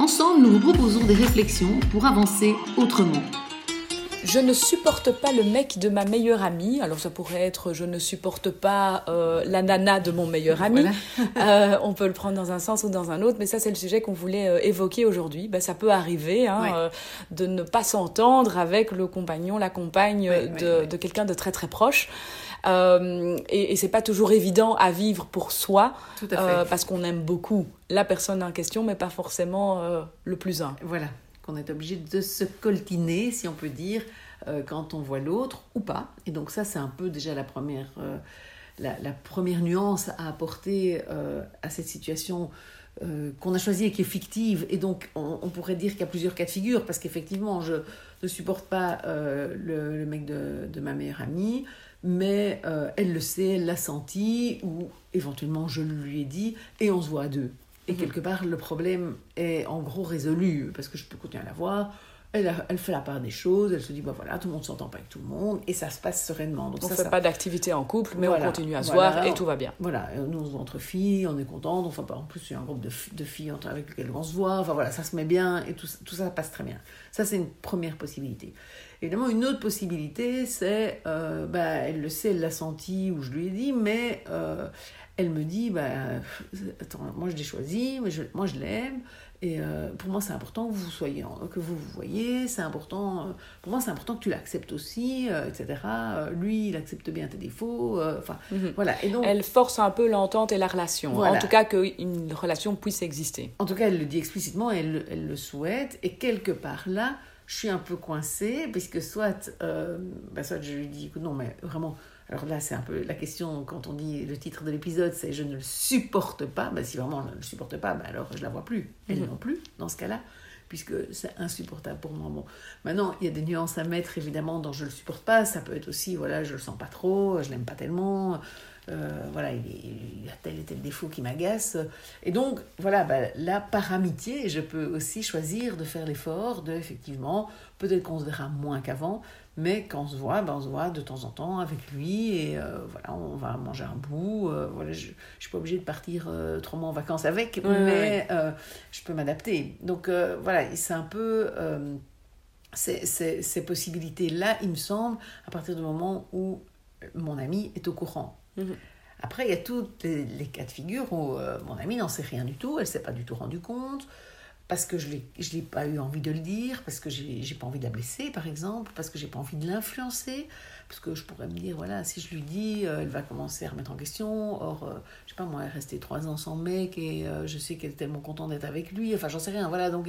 Ensemble, nous vous proposons des réflexions pour avancer autrement. Je ne supporte pas le mec de ma meilleure amie. Alors ça pourrait être je ne supporte pas euh, la nana de mon meilleur ami. euh, on peut le prendre dans un sens ou dans un autre, mais ça c'est le sujet qu'on voulait euh, évoquer aujourd'hui. Ben, ça peut arriver hein, Ouais. de ne pas s'entendre avec le compagnon, la compagne Ouais, de, ouais, ouais. de quelqu'un de très très proche. Euh, et et c'est pas toujours évident à vivre pour soi Tout à fait. euh, parce qu'on aime beaucoup la personne en question, mais pas forcément euh, le plus un. Voilà, qu'on est obligé de se coltiner, si on peut dire, quand on voit l'autre ou pas. Et donc ça, c'est un peu déjà la première, la, la première nuance à apporter à cette situation euh, qu'on a choisie et qui est fictive. Et donc, on, on pourrait dire qu'il y a plusieurs cas de figure, parce qu'effectivement, je ne supporte pas euh, le, le mec de, de ma meilleure amie, mais euh, elle le sait, elle l'a senti, ou éventuellement je lui ai dit, et on se voit à deux. Et quelque part, le problème est en gros résolu, parce que je peux continuer à la voir. Elle, a- elle fait la part des choses, elle se dit, bah voilà, tout le monde s'entend pas avec tout le monde, et ça se passe sereinement. Donc On ça, fait ça- pas d'activité en couple, mais Voilà, on continue à se voilà. voir et tout va bien. Voilà, euh, nous on se voit entre filles, on est contentes, enfin pas en plus il y a un groupe de, de filles entre- avec lesquelles on se voit, enfin voilà, ça se met bien et tout, ça- tout ça passe très bien. Ça c'est une première possibilité. Évidemment, une autre possibilité c'est, euh, bah, elle le sait, elle l'a senti ou je lui ai dit, mais euh, elle me dit, bah, attends, moi je l'ai choisi, mais je- moi je l'aime. Et euh, pour moi, c'est important que vous soyez, que vous vous voyez. C'est important. euh, pour moi, c'est important que tu l'acceptes aussi, euh, etc. Lui, il accepte bien tes défauts. Enfin, Mhm. voilà. Et donc, Elle force un peu l'entente et la relation. Voilà. En tout cas, qu'une relation puisse exister. En tout cas, elle le dit explicitement, elle, elle le souhaite. Et quelque part là, je suis un peu coincée, puisque soit, bah, soit je lui dis, écoute, non, mais vraiment, alors là, c'est un peu la question, quand on dit le titre de l'épisode, c'est je ne le supporte pas. Bah, si vraiment je ne le supporte pas, bah, alors je la vois plus. Elle Mhm. non plus, dans ce cas-là, puisque c'est insupportable pour moi. Bon, maintenant, il y a des nuances à mettre, évidemment, dans je le supporte pas. Ça peut être aussi, voilà, je le sens pas trop, je l'aime pas tellement. Euh, voilà, il, il a tel et tel défaut qui m'agace. Et donc, voilà, bah, là, par amitié, je peux aussi choisir de faire l'effort de, effectivement, peut-être qu'on se verra moins qu'avant, mais quand on se voit, bah, on se voit de temps en temps avec lui, et euh, voilà, on va manger un bout. euh, voilà, je ne suis pas obligée de partir trois mois en vacances avec, Ouais, mais ouais, je peux m'adapter. Donc, voilà, c'est un peu... ces, ces- ces possibilités-là, il me semble, à partir du moment où mon ami est au courant. Mhm. Après, il y a tous les, cas de figure où euh, mon amie n'en sait rien du tout, elle ne s'est pas du tout rendu compte, parce que je ne l'ai pas eu envie de le dire, parce que j'ai pas envie de la blesser, par exemple, parce que j'ai pas envie de l'influencer, parce que je pourrais me dire, voilà, si je lui dis, euh, elle va commencer à remettre en question, or, euh, je sais pas, moi, elle est restée trois ans sans mec, et euh, je sais qu'elle est tellement contente d'être avec lui, enfin, j'en sais rien, voilà, donc,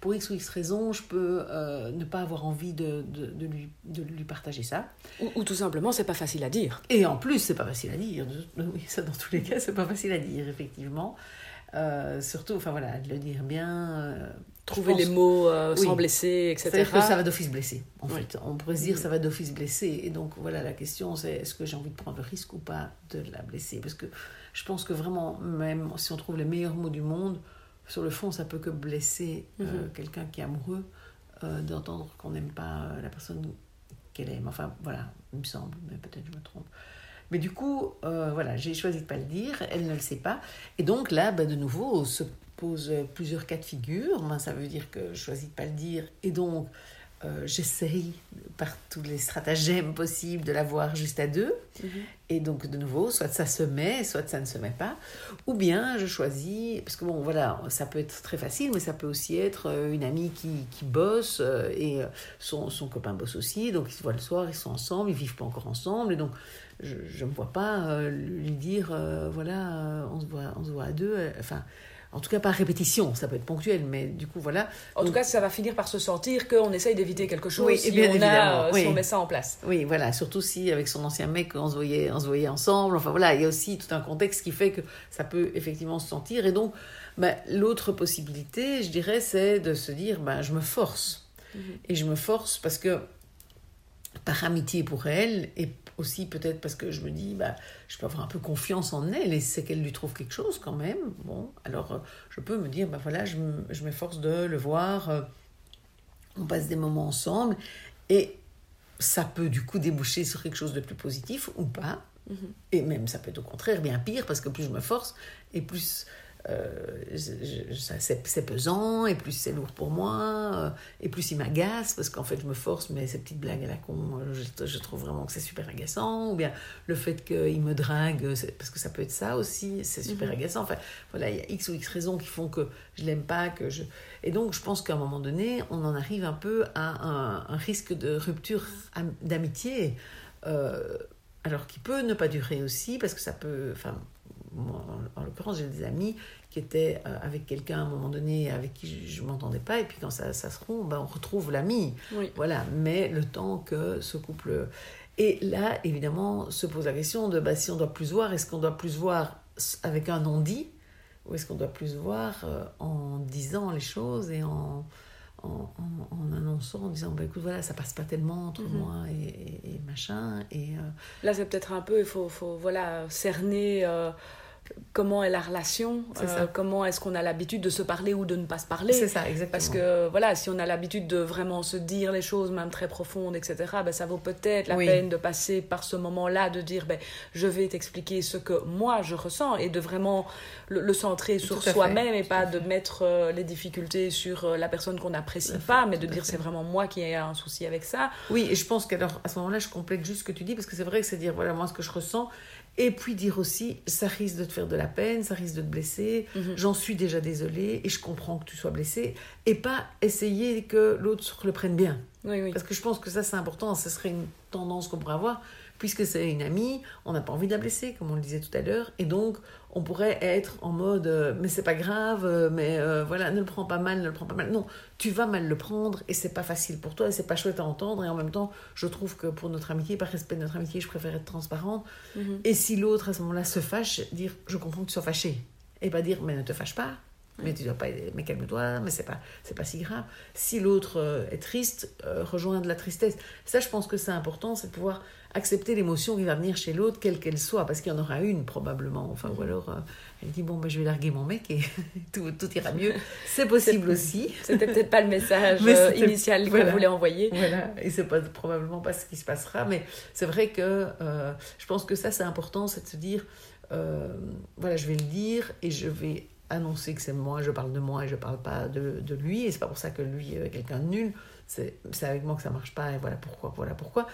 pour X ou X raison, je peux euh, ne pas avoir envie de, de, de lui, de lui partager ça. Ou, ou tout simplement, c'est pas facile à dire. Et en plus, c'est pas facile à dire. Oui, ça dans tous les cas, c'est pas facile à dire, effectivement. Euh, surtout, enfin voilà, de le dire bien. euh, Trouver les mots euh, Oui. sans blesser, etc. C'est-à-dire que ça va d'office blessé, en Oui. fait. On pourrait se dire ça va d'office blessé. Et donc, voilà, la question, c'est est-ce que j'ai envie de prendre le risque ou pas de la blesser? Parce que je pense que vraiment, même si on trouve les meilleurs mots du monde, sur le fond, ça peut que blesser Mhm. quelqu'un qui est amoureux d'entendre qu'on n'aime pas la personne qu'elle aime. Enfin, voilà, il me semble, mais peut-être je me trompe. Mais du coup, euh, voilà, j'ai choisi de ne pas le dire, elle ne le sait pas. Et donc là, bah, de nouveau, se posent plusieurs cas de figure. Ça veut dire que je choisis de ne pas le dire. Et donc, euh, j'essaye par tous les stratagèmes possibles de l'avoir juste à deux. Mhm. Et donc, de nouveau, soit ça se met, soit ça ne se met pas. Ou bien, je choisis, parce que bon, voilà, ça peut être très facile, mais ça peut aussi être euh, une amie qui, qui bosse euh, et euh, son, son copain bosse aussi. Donc, ils se voient le soir, ils sont ensemble, ils vivent pas encore ensemble. Et donc, je ne me vois pas euh, lui dire, euh, voilà, on, se voit, on se voit à deux. Enfin, en tout cas pas répétition, ça peut être ponctuel, mais du coup voilà. En tout cas, ça va finir par se sentir qu'on essaye d'éviter quelque chose oui, si, on a, si on met ça en place. Oui, voilà, surtout si avec son ancien mec on se voyait, on se voyait ensemble. Enfin voilà, il y a aussi tout un contexte qui fait que ça peut effectivement se sentir. Et donc, bah, l'autre possibilité, je dirais, c'est de se dire, bah, je me force. Mhm. Et je me force parce que par amitié pour elle et aussi peut-être parce que je me dis, bah, je peux avoir un peu confiance en elle et c'est qu'elle lui trouve quelque chose quand même. Bon, alors euh, je peux me dire, bah voilà, je, m'efforce de le voir, euh, on passe des moments ensemble et ça peut du coup déboucher sur quelque chose de plus positif ou pas. Mm-hmm. Et même ça peut être au contraire bien pire parce que plus je me force et plus c'est pesant, et plus c'est lourd pour moi, euh, et plus il m'agace, parce qu'en fait je me force, mais ces petites blagues à la con, euh, je, trouve vraiment que c'est super agaçant, ou bien le fait qu'il me drague, parce que ça peut être ça aussi, c'est super mhm. agaçant. Enfin, voilà, il y a X ou X raisons qui font que je l'aime pas, que je... Et donc je pense qu'à un moment donné, on en arrive un peu à un, risque de rupture d'amitié, alors qui peut ne pas durer aussi, parce que ça peut... Enfin, en, l'occurrence, j'ai des amis qui étaient euh, avec quelqu'un à un moment donné avec qui je ne m'entendais pas, et puis quand ça, ça se rompt, ben, on retrouve l'ami. Voilà, mais le temps que ce couple. Et là, évidemment, se pose la question de bah, si on doit plus voir, est-ce qu'on doit plus voir avec un non-dit, ou est-ce qu'on doit plus voir euh, en disant les choses et en. En, en, annonçant, en disant bah, écoute, voilà, ça passe pas tellement entre mhm. moi et, machin. Et, euh, Là, c'est peut-être un peu, il faut, faut voilà, cerner comment est la relation, euh, comment est-ce qu'on a l'habitude de se parler ou de ne pas se parler. C'est ça, exactement. Parce que voilà, si on a l'habitude de vraiment se dire les choses, même très profondes, etc., ben, ça vaut peut-être la peine de passer par ce moment-là, de dire ben, je vais t'expliquer ce que moi je ressens et de vraiment le, centrer sur soi-même et pas de mettre euh, les difficultés sur euh, la personne qu'on n'apprécie pas, mais de dire c'est vraiment moi qui ai un souci avec ça. Oui, et je pense qu'à ce moment-là, je complète juste ce que tu dis parce que c'est vrai que c'est dire voilà moi ce que je ressens et puis dire aussi, ça risque de te faire de la peine, ça risque de te blesser, mhm. j'en suis déjà désolée et je comprends que tu sois blessé. Et pas essayer que l'autre le prenne bien. Parce que je pense que ça c'est important, ce serait une tendance qu'on pourrait avoir puisque c'est une amie, on n'a pas envie de la blesser, comme on le disait tout à l'heure, et donc on pourrait être en mode euh, mais c'est pas grave, euh, mais euh, voilà, ne le prends pas mal, ne le prends pas mal. Non, tu vas mal le prendre et c'est pas facile pour toi et c'est pas chouette à entendre. Et en même temps, je trouve que pour notre amitié, par respect de notre amitié, je préfère être transparente. Mhm. Et si l'autre à ce moment-là se fâche, dire je comprends que tu sois fâché et pas dire mais ne te fâche pas, mais tu dois pas mais calme-toi mais c'est pas c'est pas si grave si l'autre est triste rejoindre la tristesse ça je pense que c'est important c'est de pouvoir accepter l'émotion qui va venir chez l'autre, quelle qu'elle soit, parce qu'il y en aura une probablement. Enfin, ou alors euh, elle dit bon, ben, je vais larguer mon mec et tout, tout, ira mieux. C'est possible aussi. C'était peut-être pas le message euh, initial qu'on voulait envoyer. Voilà, et c'est pas, probablement pas ce qui se passera, mais c'est vrai que euh, je pense que ça c'est important, c'est de se dire voilà, je vais le dire et je vais annoncer que c'est moi, je parle de moi et je parle pas de, de lui, et c'est pas pour ça que lui est quelqu'un de nul. C'est avec moi que ça marche pas, et voilà pourquoi, voilà pourquoi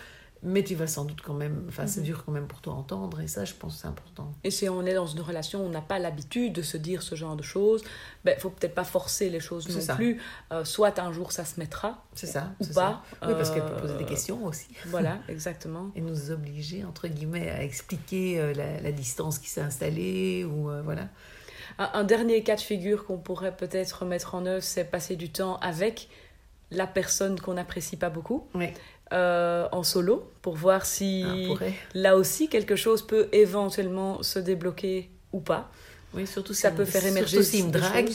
mais tu vas sans doute quand même, enfin, c'est mhm. dur quand même pour toi entendre, et ça, je pense c'est important. Et si on est dans une relation, on n'a pas l'habitude de se dire ce genre de choses, ben, il faut peut-être pas forcer les choses non plus. Euh, soit un jour ça se mettra, c'est ça, ou pas. Oui, parce qu'elle peut poser des euh, questions aussi. Voilà, exactement. et nous obliger, entre guillemets, à expliquer euh, la, distance qui s'est installée, ou voilà. Un, un, dernier cas de figure qu'on pourrait peut-être mettre en œuvre, c'est passer du temps avec la personne qu'on n'apprécie pas beaucoup. Oui. Euh, en solo pour voir si ah, là aussi quelque chose peut éventuellement se débloquer ou pas. Oui, surtout ça peut faire émerger aussi une drague.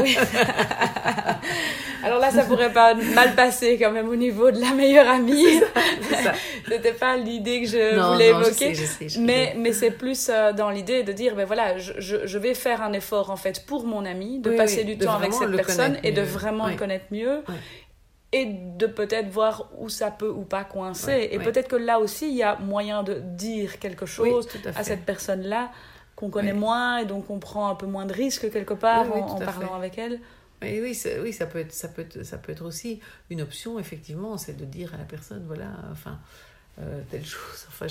Oui. Alors là, ça pourrait pas mal passer quand même au niveau de la meilleure amie. C'était pas l'idée que je voulais évoquer. mais mais c'est plus euh, dans l'idée de dire ben voilà, je, je, vais faire un effort en fait pour mon ami, de passer du temps avec cette personne et de vraiment le connaître mieux et de peut-être voir où ça peut ou pas coincer. et peut-être que là aussi, il y a moyen de dire quelque chose à, cette personne-là qu'on connaît moins et donc on prend un peu moins de risques quelque part en, parlant avec elle. Oui, oui, oui ça, peut être, ça, peut être, ça peut être aussi une option, effectivement, c'est de dire à la personne, voilà, enfin, euh, telle chose, enfin,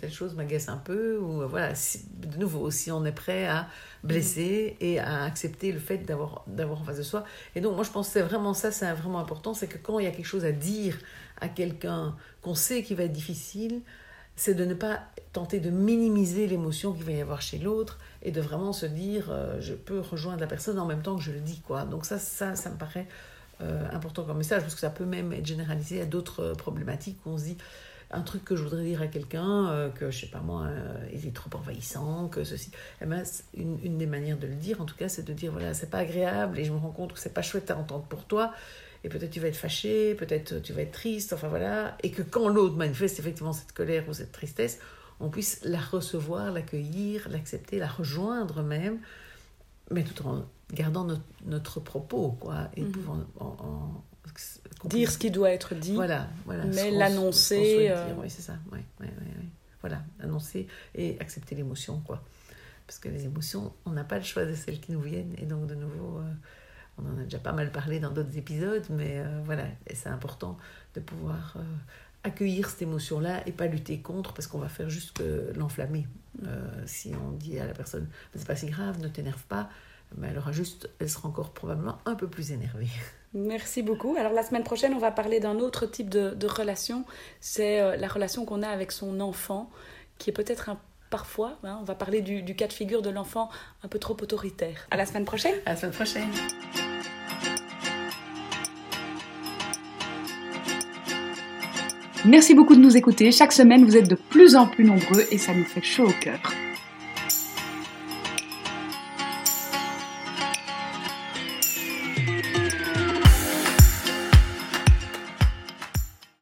telle chose m'agace un peu, ou euh, voilà, de nouveau, si on est prêt à blesser et à accepter le fait d'avoir, d'avoir en face de soi. Et donc, moi, je pense que c'est vraiment ça, c'est vraiment important, c'est que quand il y a quelque chose à dire à quelqu'un qu'on sait qui va être difficile, c'est de ne pas tenter de minimiser l'émotion qu'il va y avoir chez l'autre et de vraiment se dire euh, je peux rejoindre la personne en même temps que je le dis quoi. Donc ça ça ça me paraît euh, important comme message parce que ça peut même être généralisé à d'autres problématiques où on se dit un truc que je voudrais dire à quelqu'un, euh, que je sais pas moi, il est trop envahissant, que ceci. Eh ben, une, une, des manières de le dire, en tout cas, c'est de dire voilà, c'est pas agréable et je me rends compte que c'est pas chouette à entendre pour toi. Et peut-être tu vas être fâché, peut-être tu vas être triste, enfin voilà. Et que quand l'autre manifeste effectivement cette colère ou cette tristesse, on puisse la recevoir, l'accueillir, l'accepter, la rejoindre même, mais tout en gardant notre, notre propos, quoi, et Mhm. pouvant en- en- Dire ce qui doit être dit. voilà, voilà, mais l'annoncer, euh, Oui, c'est ça. Oui, oui, oui, oui. Voilà, annoncer et accepter l'émotion, quoi. Parce que les émotions, on n'a pas le choix de celles qui nous viennent. Et donc, de nouveau, euh, on en a déjà pas mal parlé dans d'autres épisodes, mais euh, voilà, c'est important de pouvoir euh, accueillir cette émotion-là et pas lutter contre, parce qu'on va faire juste que l'enflammer. Euh, si on dit à la personne, c'est pas si grave, ne t'énerve pas, mais elle aura juste, elle sera encore probablement un peu plus énervée. Merci beaucoup. Alors la semaine prochaine, on va parler d'un autre type de, de relation. C'est euh, la relation qu'on a avec son enfant, qui est peut-être un parfois, hein, on va parler du, du cas de figure de l'enfant un peu trop autoritaire. À la semaine prochaine. À la semaine prochaine. Merci beaucoup de nous écouter. Chaque semaine, vous êtes de plus en plus nombreux et ça nous fait chaud au cœur.